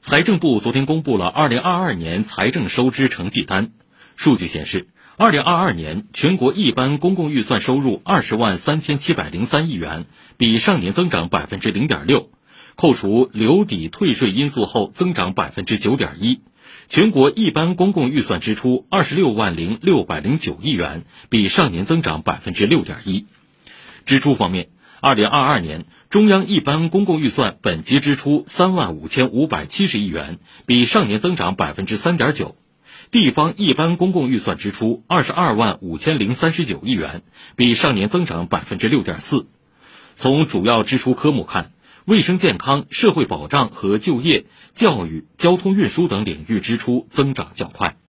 财政部昨天公布了2022年财政收支成绩单，数据显示，2022年全国一般公共预算收入20万3703亿元，比上年增长0.6%，扣除留抵退税因素后增长9.1%。全国一般公共预算支出26万零609亿元，比上年增长6.1%。支出方面，二零二二年，中央一般公共预算本级支出三万五千五百七十亿元，比上年增长百分之三点九；地方一般公共预算支出二十二万五千零三十九亿元，比上年增长百分之六点四。从主要支出科目看，卫生健康、社会保障和就业、教育、交通运输等领域支出增长较快。